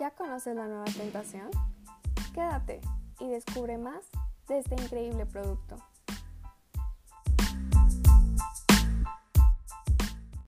¿Ya conoces la nueva tentación? Quédate y descubre más de este increíble producto.